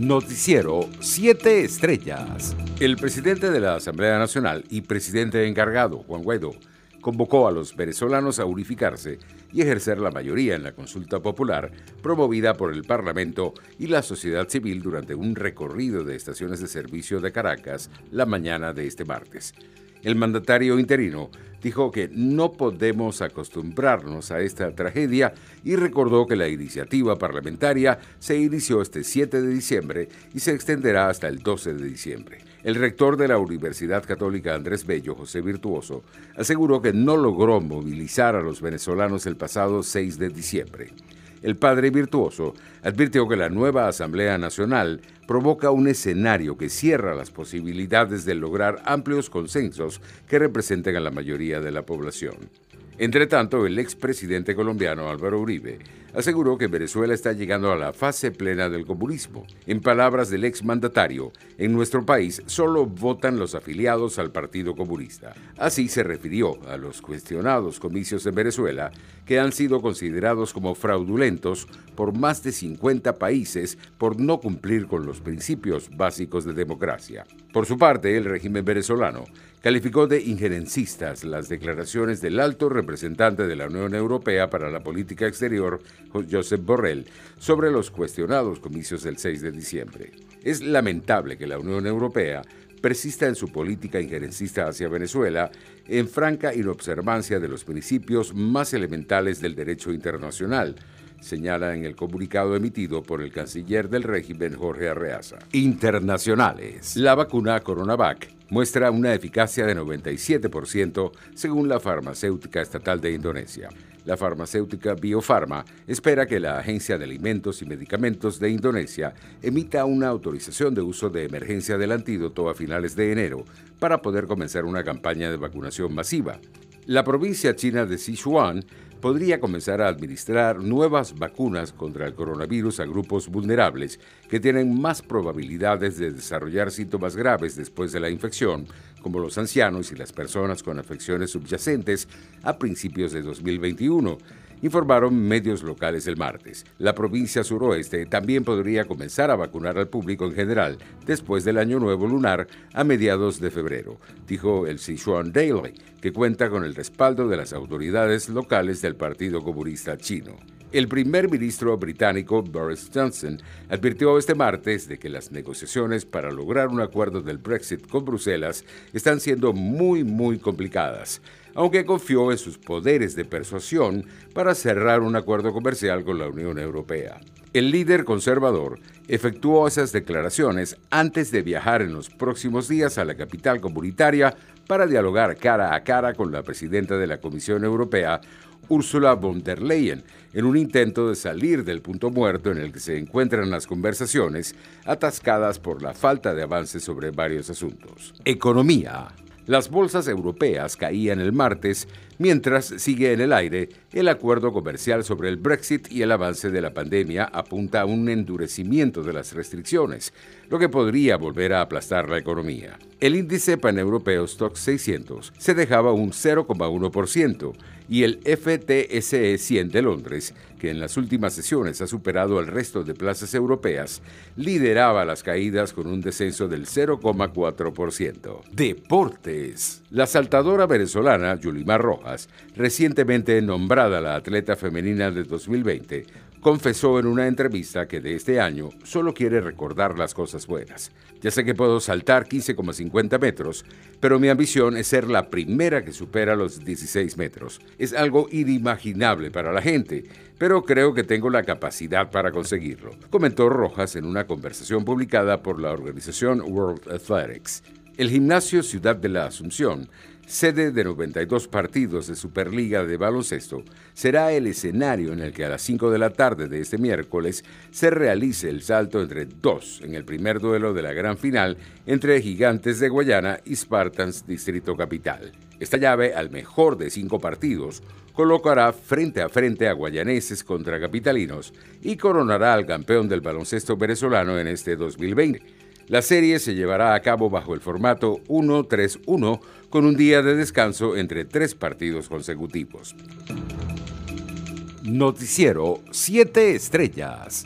Noticiero 7 Estrellas. El presidente de la Asamblea Nacional y presidente encargado, Juan Guaidó, convocó a los venezolanos a unificarse y ejercer la mayoría en la consulta popular promovida por el Parlamento y la sociedad civil durante un recorrido de estaciones de servicio de Caracas la mañana de este martes. El mandatario interino dijo que no podemos acostumbrarnos a esta tragedia y recordó que la iniciativa parlamentaria se inició este 7 de diciembre y se extenderá hasta el 12 de diciembre. El rector de la Universidad Católica Andrés Bello, José Virtuoso, aseguró que no logró movilizar a los venezolanos el pasado 6 de diciembre. El padre virtuoso advirtió que la nueva Asamblea Nacional provoca un escenario que cierra las posibilidades de lograr amplios consensos que representen a la mayoría de la población. Entre tanto, el expresidente colombiano Álvaro Uribe aseguró que Venezuela está llegando a la fase plena del comunismo. En palabras del exmandatario, en nuestro país solo votan los afiliados al Partido Comunista. Así se refirió a los cuestionados comicios en Venezuela, que han sido considerados como fraudulentos por más de 50 países por no cumplir con los principios básicos de democracia. Por su parte, el régimen venezolano calificó de injerencistas las declaraciones del alto representante de la Unión Europea para la Política Exterior, Josep Borrell, sobre los cuestionados comicios del 6 de diciembre. Es lamentable que la Unión Europea persista en su política injerencista hacia Venezuela en franca inobservancia de los principios más elementales del derecho internacional, señala en el comunicado emitido por el canciller del régimen Jorge Arreaza. Internacionales. La vacuna Coronavac muestra una eficacia de 97% según la farmacéutica estatal de Indonesia. La farmacéutica Biofarma espera que la Agencia de Alimentos y Medicamentos de Indonesia emita una autorización de uso de emergencia del antídoto a finales de enero para poder comenzar una campaña de vacunación masiva. La provincia china de Sichuan podría comenzar a administrar nuevas vacunas contra el coronavirus a grupos vulnerables que tienen más probabilidades de desarrollar síntomas graves después de la infección, como los ancianos y las personas con afecciones subyacentes a principios de 2021 informaron medios locales el martes. La provincia suroeste también podría comenzar a vacunar al público en general después del Año Nuevo Lunar a mediados de febrero, dijo el Sichuan Daily, que cuenta con el respaldo de las autoridades locales del Partido Comunista Chino. El primer ministro británico Boris Johnson advirtió este martes de que las negociaciones para lograr un acuerdo del Brexit con Bruselas están siendo muy, muy complicadas, aunque confió en sus poderes de persuasión para cerrar un acuerdo comercial con la Unión Europea. El líder conservador efectuó esas declaraciones antes de viajar en los próximos días a la capital comunitaria para dialogar cara a cara con la presidenta de la Comisión Europea, Ursula von der Leyen, en un intento de salir del punto muerto en el que se encuentran las conversaciones, atascadas por la falta de avances sobre varios asuntos. Economía. Las bolsas europeas caían el martes, mientras sigue en el aire el acuerdo comercial sobre el Brexit y el avance de la pandemia apunta a un endurecimiento de las restricciones, lo que podría volver a aplastar la economía. El índice paneuropeo Stock 600 se dejaba un 0,1% y el FTSE 100 de Londres, que en las últimas sesiones ha superado al resto de plazas europeas, lideraba las caídas con un descenso del 0,4%. Deportes. La saltadora venezolana Yulimar Rojas, recientemente nombrada la atleta femenina de 2020, confesó en una entrevista que de este año solo quiere recordar las cosas buenas. Ya sé que puedo saltar 15,50 metros, pero mi ambición es ser la primera que supera los 16 metros. Es algo inimaginable para la gente, pero creo que tengo la capacidad para conseguirlo, comentó Rojas en una conversación publicada por la organización World Athletics. El gimnasio Ciudad de la Asunción sede de 92 partidos de Superliga de baloncesto, será el escenario en el que a las 5 de la tarde de este miércoles se realice el salto entre dos en el primer duelo de la gran final entre Gigantes de Guayana y Spartans Distrito Capital. Esta llave, al mejor de cinco partidos, colocará frente a frente a guayaneses contra capitalinos y coronará al campeón del baloncesto venezolano en este 2020. La serie se llevará a cabo bajo el formato 1-3-1 con un día de descanso entre tres partidos consecutivos. Noticiero 7 Estrellas.